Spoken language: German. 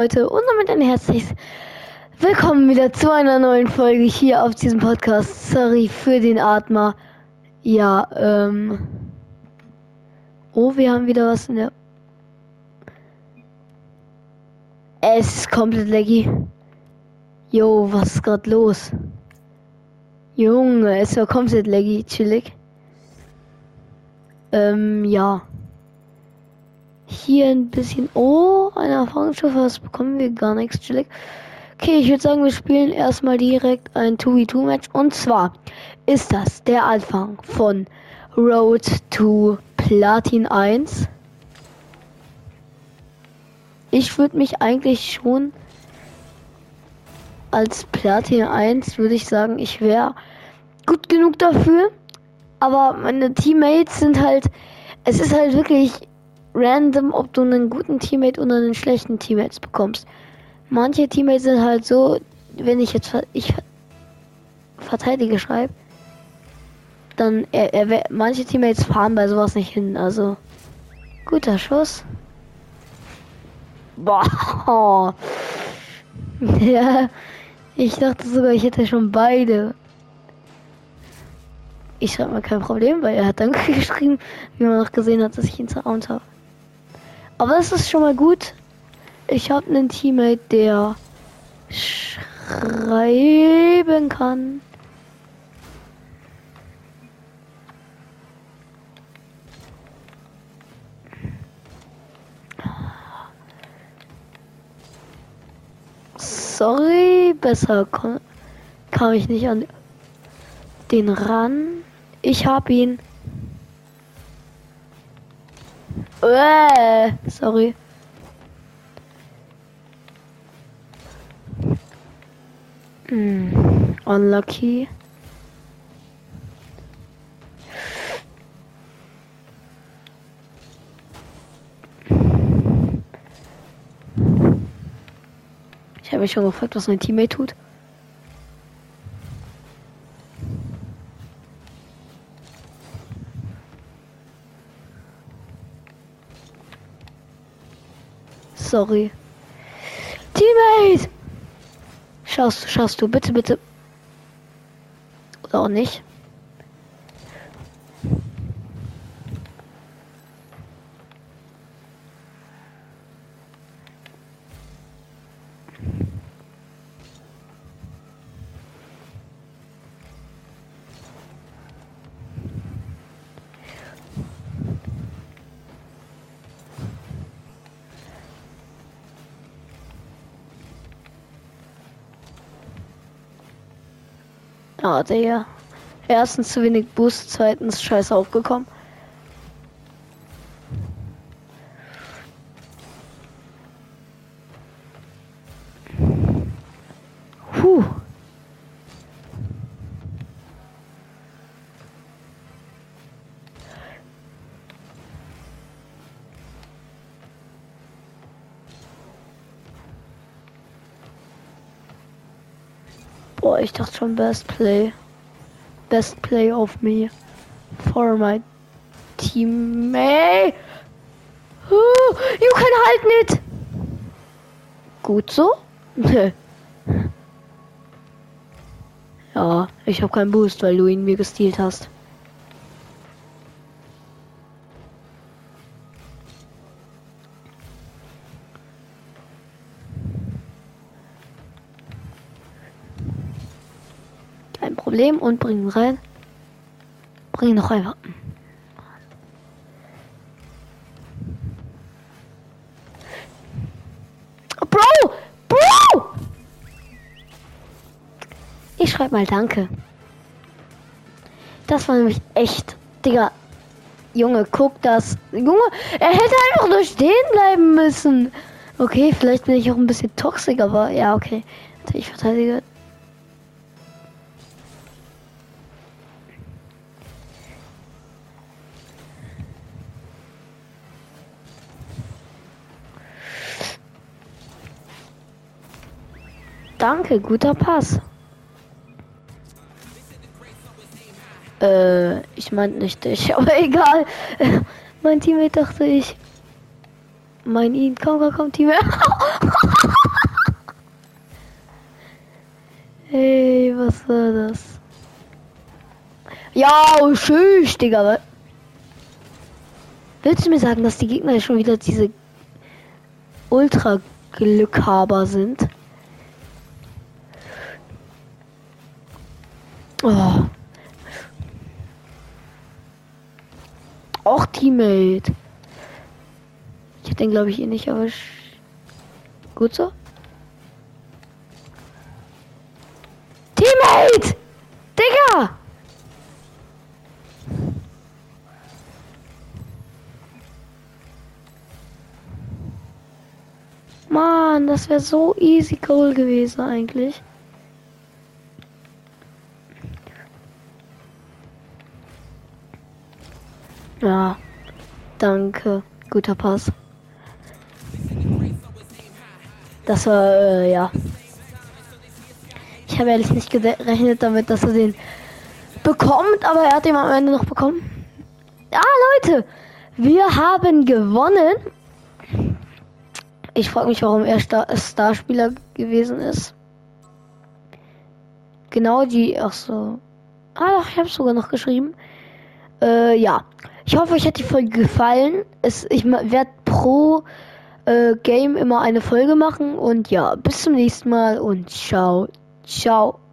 Leute und damit ein herzliches Willkommen wieder zu einer neuen Folge hier auf diesem Podcast. Sorry für den Atmer. Ja, ähm. Oh, wir haben wieder was in der. Es ist komplett laggy. Jo, was ist gerade los? Junge, es war komplett laggy, chillig. Ähm, ja hier ein bisschen. Oh, eine Erfahrungsstufe, was bekommen wir? Gar nichts, chillig. Okay, ich würde sagen, wir spielen erstmal direkt ein 2v2-Match. Und zwar ist das der Anfang von Road to Platin 1. Ich würde mich eigentlich schon als Platin 1 würde ich sagen, ich wäre gut genug dafür. Aber meine Teammates sind halt, es ist halt wirklich random, ob du einen guten Teammate oder einen schlechten Teammate bekommst. Manche Teammates sind halt so, wenn ich jetzt ich verteidige schreibe, dann er, er, manche Teammates fahren bei sowas nicht hin. Also guter Schuss. Boah. ja, ich dachte sogar, ich hätte schon beide. Ich schreibe mal kein Problem, weil er hat dann geschrieben, wie man noch gesehen hat, dass ich ihn zerraunt habe. Aber es ist schon mal gut. Ich habe einen Teammate, der schreiben kann. Sorry, besser kam ich nicht an den ran. Ich hab ihn. Äh, sorry. Mm, unlucky. Ich habe mich schon gefragt, was mein Teammate tut. Sorry. Teammate! Schaust, schaust du, bitte, bitte. Oder auch nicht. Ah, der. Erstens zu wenig Boost, zweitens scheiße aufgekommen. Puh. Boah, ich dachte schon Best Play. Best Play of me. For my teammate. Oh, you can halt nicht. Gut so? ja, ich habe keinen Boost, weil du ihn mir gestealt hast. Problem und bringen rein. Bring noch einfach. Bro! Bro! Ich schreibe mal Danke. Das war nämlich echt, Digga. Junge, guck das. Junge, er hätte einfach nur stehen bleiben müssen. Okay, vielleicht bin ich auch ein bisschen toxisch, aber ja, okay. Ich verteidige Danke, guter Pass. Äh, ich meinte nicht dich, aber egal. mein Teammate dachte ich. Mein ihn, komm, komm, komm, Team. hey, was war das? Ja, schön, Digga. Willst du mir sagen, dass die Gegner schon wieder diese Ultra-Glückhaber sind? Oh. Auch Teammate. Ich hab den glaube ich eh nicht, aber gut so. Teammate! Digga! Mann, das wäre so easy Goal gewesen eigentlich. Ja, danke. Guter Pass. Das war, äh, ja. Ich habe ehrlich nicht gerechnet damit, dass er den bekommt, aber er hat ihn am Ende noch bekommen. Ja, Leute, wir haben gewonnen. Ich frage mich, warum er Star Starspieler gewesen ist. Genau die, ach so. Ah, doch, ich habe sogar noch geschrieben. Äh, ja. Ich hoffe, euch hat die Folge gefallen. Es, ich werde pro äh, Game immer eine Folge machen. Und ja, bis zum nächsten Mal und ciao. Ciao.